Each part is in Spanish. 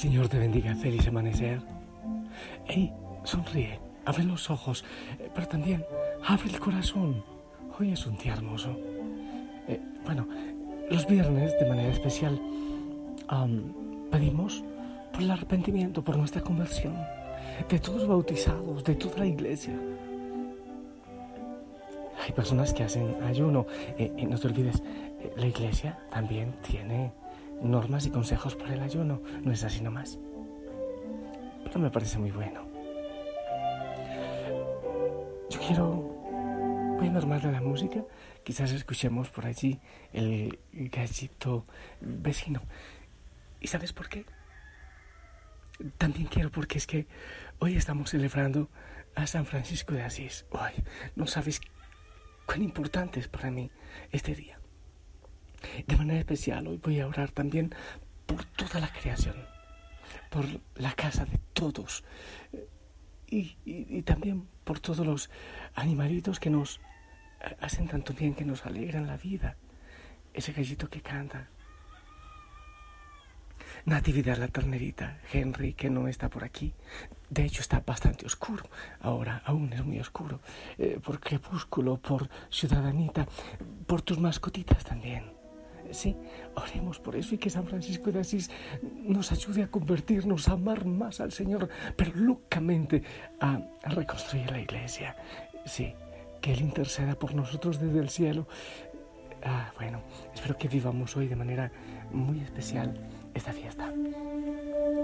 Señor te bendiga. Feliz amanecer. Ey, sonríe. Abre los ojos, eh, pero también abre el corazón. Hoy es un día hermoso. Eh, bueno, los viernes, de manera especial, pedimos por el arrepentimiento, por nuestra conversión, de todos los bautizados, de toda la iglesia. Hay personas que hacen ayuno. Eh, no te olvides, la iglesia también tiene normas y consejos para el ayuno. No es así nomás. Pero me parece muy bueno. Yo quiero... Voy a de la música. Quizás escuchemos por allí el gallito vecino. ¿Y sabes por qué? También quiero porque es que hoy estamos celebrando a San Francisco de Asís. No sabes cuán importante es para mí este día. De manera especial hoy voy a orar también por toda la creación, por la casa de todos y, también por todos los animalitos que nos hacen tanto bien, que nos alegran la vida. Ese gallito que canta. Natividad la ternerita, Henry que no está por aquí. De hecho está bastante oscuro, ahora aún es muy oscuro, eh, por crepúsculo, por ciudadanita, por tus mascotitas también. Sí, oremos por eso y que San Francisco de Asís nos ayude a convertirnos, a amar más al Señor, pero locamente a, reconstruir la iglesia. Sí, que Él interceda por nosotros desde el cielo. Ah, bueno, espero que vivamos hoy de manera muy especial esta fiesta.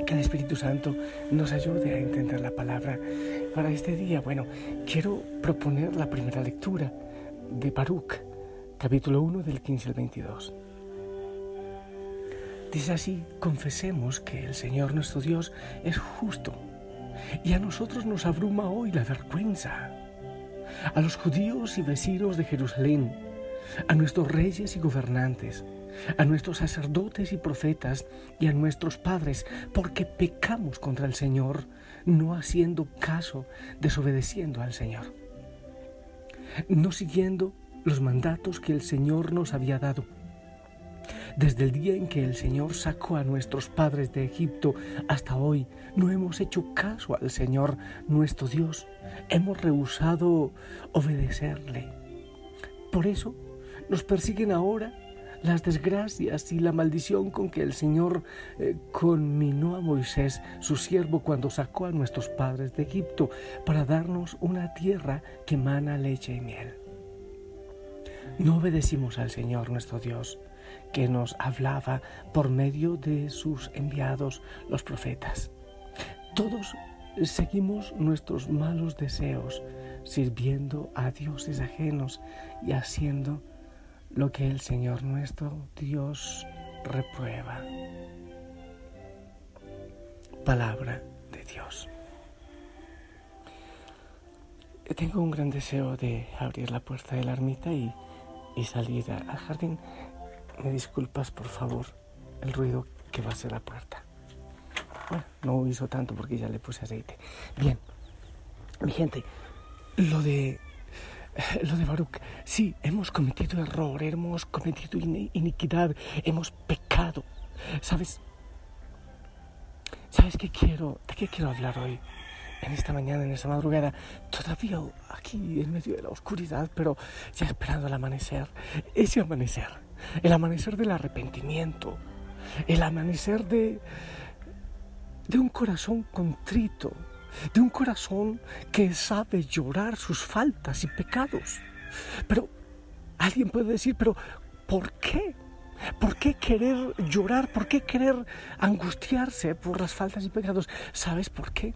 Que el Espíritu Santo nos ayude a entender la palabra para este día. Bueno, quiero proponer la primera lectura de Baruch, capítulo 1 del 15 al 22. Dice así, confesemos que el Señor nuestro Dios es justo y a nosotros nos abruma hoy la vergüenza. A los judíos y vecinos de Jerusalén, a nuestros reyes y gobernantes, a nuestros sacerdotes y profetas y a nuestros padres, porque pecamos contra el Señor, no haciendo caso, desobedeciendo al Señor, no siguiendo los mandatos que el Señor nos había dado desde el día en que el Señor sacó a nuestros padres de Egipto hasta hoy, no hemos hecho caso al Señor nuestro Dios. Hemos rehusado obedecerle. Por eso nos persiguen ahora las desgracias y la maldición con que el Señor eh, conminó a Moisés, su siervo, cuando sacó a nuestros padres de Egipto para darnos una tierra que mana leche y miel. No obedecimos al Señor nuestro Dios que nos hablaba por medio de sus enviados los profetas. Todos seguimos nuestros malos deseos, sirviendo a dioses ajenos y haciendo lo que el Señor nuestro Dios reprueba. Palabra de Dios. Tengo un gran deseo de abrir la puerta de la ermita y, salir al jardín me disculpas, por favor, el ruido que va a ser la puerta. Bueno, no hizo tanto porque ya le puse aceite. Bien, mi gente, lo de lo de Baruch, sí, hemos cometido error, hemos cometido iniquidad, hemos pecado. ¿Sabes? ¿Sabes qué quiero? ¿De qué quiero hablar hoy? En esta mañana, en esta madrugada, todavía aquí en medio de la oscuridad, pero ya esperando el amanecer. Ese amanecer el amanecer del arrepentimiento, el amanecer de, de un corazón contrito, de un corazón que sabe llorar sus faltas y pecados. Pero alguien puede decir, pero ¿por qué? ¿Por qué querer llorar? ¿Por qué querer angustiarse por las faltas y pecados? ¿Sabes por qué?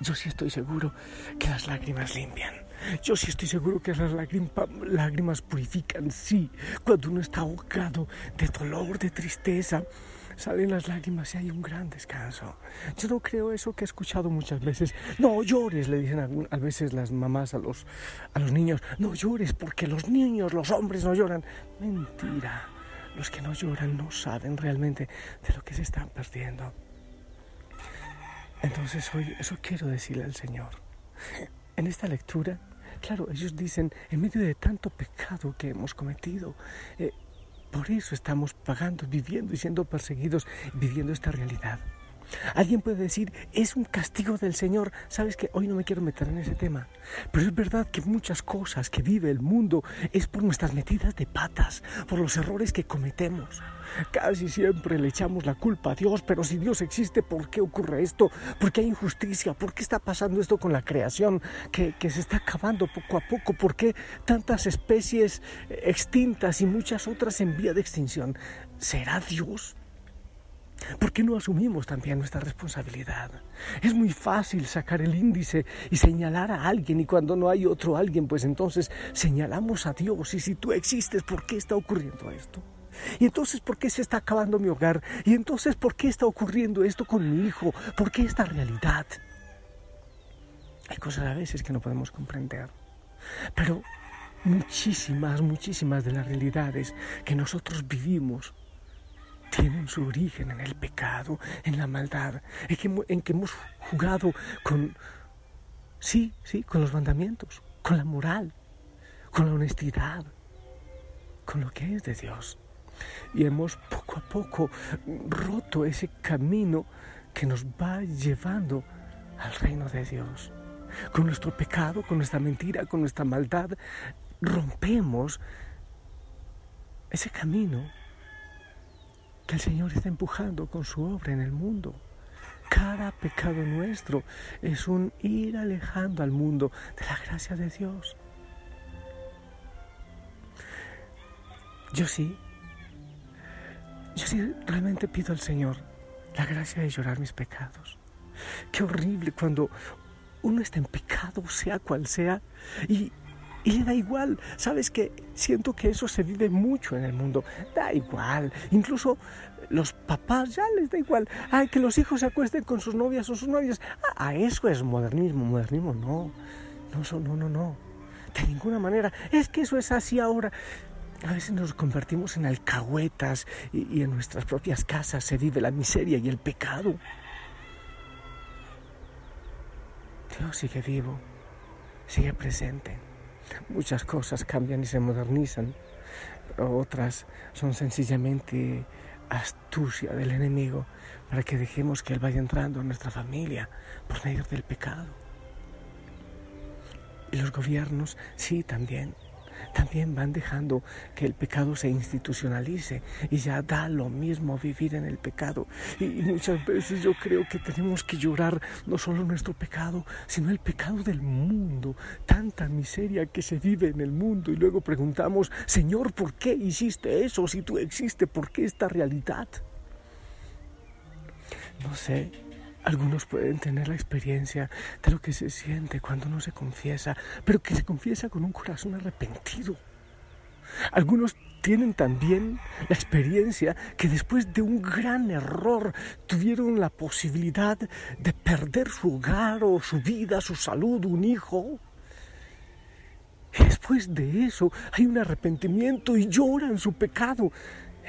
Yo sí estoy seguro que las lágrimas limpian. Yo sí estoy seguro que las lágrimas purifican, sí. Cuando uno está ahogado de dolor, de tristeza, salen las lágrimas y hay un gran descanso. Yo no creo eso que he escuchado muchas veces. No llores, le dicen a, veces las mamás a los, a los niños. No llores porque los niños, los hombres no lloran. Mentira. Los que no lloran no saben realmente de lo que se están perdiendo. Entonces hoy eso quiero decirle al Señor. En esta lectura Claro, ellos dicen, en medio de tanto pecado que hemos cometido, eh, Por eso estamos pagando, viviendo y siendo perseguidos, viviendo esta realidad. Alguien puede decir, es un castigo del Señor. Sabes que hoy no me quiero meter en ese tema. Pero es verdad que muchas cosas que vive el mundo es por nuestras metidas de patas, por los errores que cometemos. Casi siempre le echamos la culpa a Dios, pero si Dios existe, ¿por qué ocurre esto? ¿Por qué hay injusticia? ¿Por qué está pasando esto con la creación que, que se está acabando poco a poco? ¿Por qué tantas especies extintas y muchas otras en vía de extinción? ¿Será Dios? ¿Por qué no asumimos también nuestra responsabilidad? Es muy fácil sacar el índice y señalar a alguien y cuando no hay otro alguien, pues entonces señalamos a Dios y si tú existes, ¿por qué está ocurriendo esto? Y entonces, ¿por qué se está acabando mi hogar? Y entonces, ¿por qué está ocurriendo esto con mi hijo? ¿Por qué esta realidad? Hay cosas a veces que no podemos comprender, pero muchísimas, muchísimas de las realidades que nosotros vivimos tienen su origen en el pecado, en la maldad, en que, en que hemos jugado con, sí, sí, con los mandamientos, con la moral, con la honestidad, con lo que es de Dios. Y hemos poco a poco roto ese camino que nos va llevando al reino de Dios. Con nuestro pecado, con nuestra mentira, con nuestra maldad, rompemos ese camino que el Señor está empujando con su obra en el mundo. Cada pecado nuestro es un ir alejando al mundo de la gracia de Dios. Yo sí, yo sí realmente pido al Señor la gracia de llorar mis pecados. Qué horrible cuando uno está en pecado, sea cual sea, y, y le da igual. Sabes que siento que eso se vive mucho en el mundo. Da igual. Incluso los papás ya les da igual. Ay, que los hijos se acuesten con sus novias o sus novias. Ah, a eso es modernismo. Modernismo no. No, no, no, no. De ninguna manera. Es que eso es así ahora. A veces nos convertimos en alcahuetas y, y en nuestras propias casas se vive la miseria y el pecado. Dios sigue vivo, sigue presente. Muchas cosas cambian y se modernizan, otras son sencillamente astucia del enemigo para que dejemos que Él vaya entrando en nuestra familia por medio del pecado. Y los gobiernos, sí, también también van dejando que el pecado se institucionalice y ya da lo mismo vivir en el pecado. Y muchas veces yo creo que tenemos que llorar no solo nuestro pecado, sino el pecado del mundo, tanta miseria que se vive en el mundo y luego preguntamos, Señor, ¿por qué hiciste eso? Si tú existes, ¿por qué esta realidad? No sé, algunos pueden tener la experiencia de lo que se siente cuando uno se confiesa, pero que se confiesa con un corazón arrepentido. Algunos tienen también la experiencia que después de un gran error tuvieron la posibilidad de perder su hogar o su vida, su salud, un hijo. Después de eso hay un arrepentimiento y lloran su pecado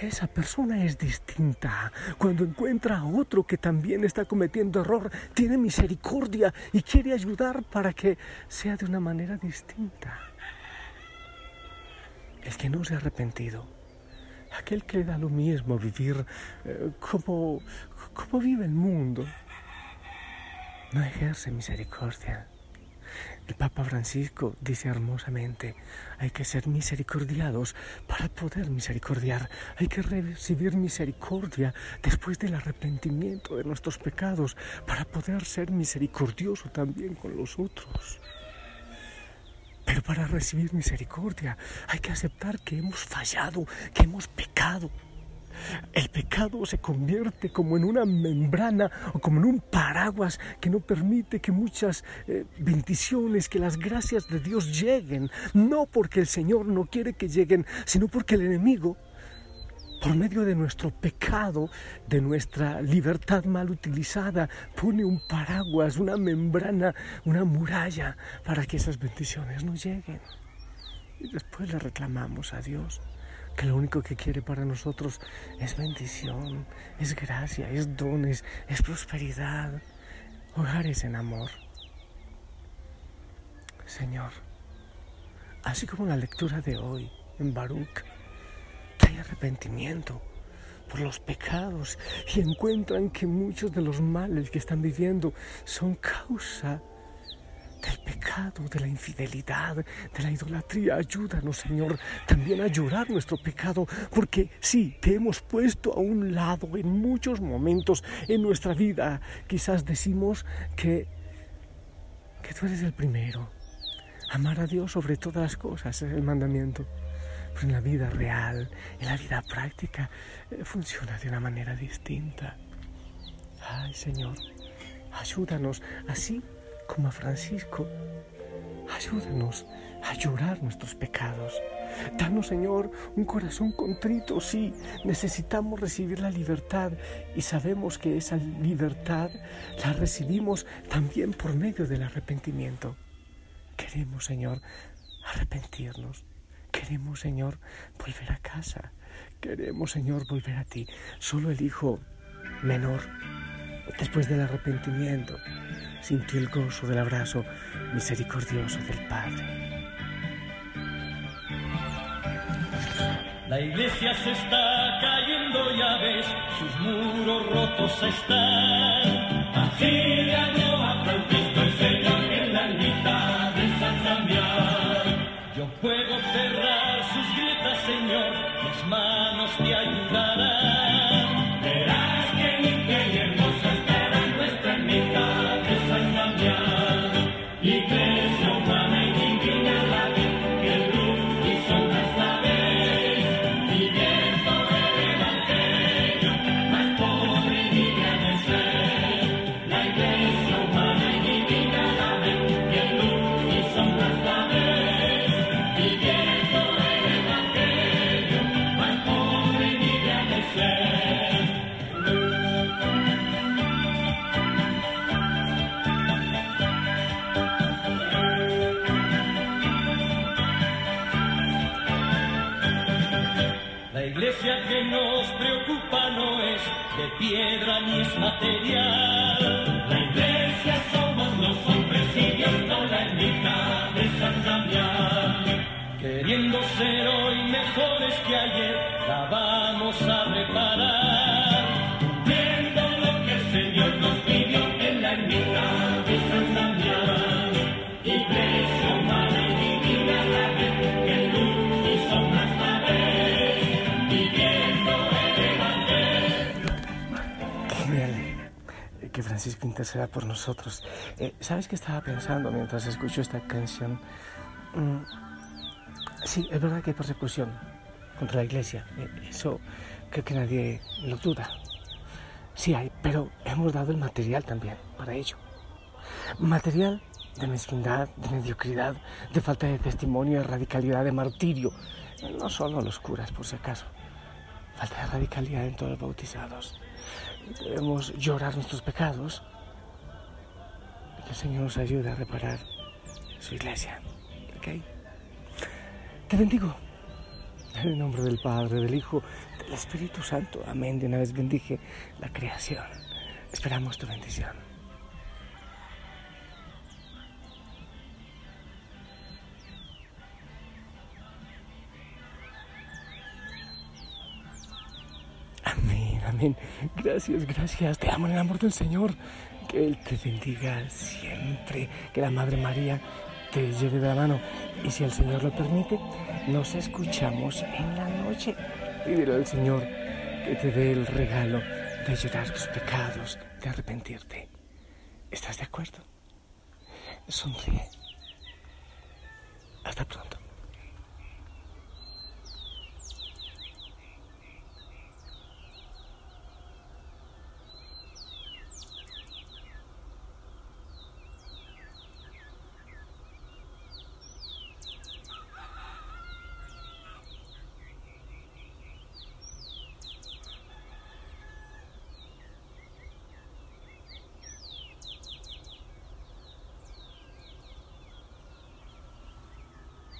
esa persona es distinta. Cuando encuentra a otro que también está cometiendo error, tiene misericordia y quiere ayudar para que sea de una manera distinta. El que no se ha arrepentido, aquel que le da lo mismo vivir eh, como, como vive el mundo, no ejerce misericordia. El Papa Francisco dice hermosamente, hay que ser misericordiados para poder misericordiar, hay que recibir misericordia después del arrepentimiento de nuestros pecados para poder ser misericordioso también con los otros. Pero para recibir misericordia hay que aceptar que hemos fallado, que hemos pecado el pecado se convierte como en una membrana o como en un paraguas que no permite que muchas eh, bendiciones, que las gracias de Dios lleguen, no porque el Señor no quiere que lleguen, sino porque el enemigo por medio de nuestro pecado, de nuestra libertad mal utilizada, pone un paraguas, una membrana, una muralla para que esas bendiciones no lleguen. Y después le reclamamos a Dios que lo único que quiere para nosotros es bendición, es gracia, es dones, es prosperidad, hogares en amor. Señor, así como la lectura de hoy en Baruch, que arrepentimiento por los pecados y encuentran que muchos de los males que están viviendo son causa del pecado, de la infidelidad, de la idolatría. Ayúdanos, Señor, también a llorar nuestro pecado, porque sí, te hemos puesto a un lado en muchos momentos en nuestra vida. Quizás decimos que, que tú eres el primero. Amar a Dios sobre todas las cosas es el mandamiento. Pero en la vida real, en la vida práctica, eh, funciona de una manera distinta. Ay, Señor, ayúdanos así como a Francisco. Ayúdanos a llorar nuestros pecados. Danos, Señor, un corazón contrito. Sí, necesitamos recibir la libertad y sabemos que esa libertad la recibimos también por medio del arrepentimiento. Queremos, Señor, arrepentirnos. Queremos, Señor, volver a casa. Queremos, Señor, volver a ti. Solo el Hijo menor, después del arrepentimiento, sintió el gozo del abrazo misericordioso del Padre. La iglesia se está cayendo, ya ves, sus muros rotos están. Así habló a Francisco el Señor en la mitad de San Damián. Yo puedo cerrar sus grietas, Señor, mis manos te ayudarán. Queriendo ser hoy mejores que ayer, la vamos a reparar. Cumpliendo lo que el Señor nos pidió en la ermita de San Damián. Iglesia humana y divina la vez, que luz y sombras la ves, viviendo el Evangelio. Que Francisco interceda por nosotros. Eh, ¿Sabes qué estaba pensando mientras escucho esta canción? Mm, sí, es verdad que hay persecución contra la iglesia. Eh, Eso creo que nadie lo duda. Sí hay, pero hemos dado el material también para ello. Material de mezquindad, de mediocridad, de falta de testimonio, de radicalidad, de martirio. No solo los curas, por si acaso. Falta de radicalidad en todos los bautizados. Debemos llorar nuestros pecados que el Señor nos ayude a reparar su iglesia. ¿Ok? Te bendigo. En el nombre del Padre, del Hijo, del Espíritu Santo. Amén. De una vez bendije la creación. Esperamos tu bendición. Amén, amén. Gracias, gracias. Te amo en el amor del Señor. Que Él te bendiga siempre. Que la Madre María te lleve de la mano. Y si el Señor lo permite, nos escuchamos en la noche. Pídele al Señor que te dé el regalo de llorar tus pecados, de arrepentirte. ¿Estás de acuerdo? Sonríe. Hasta pronto.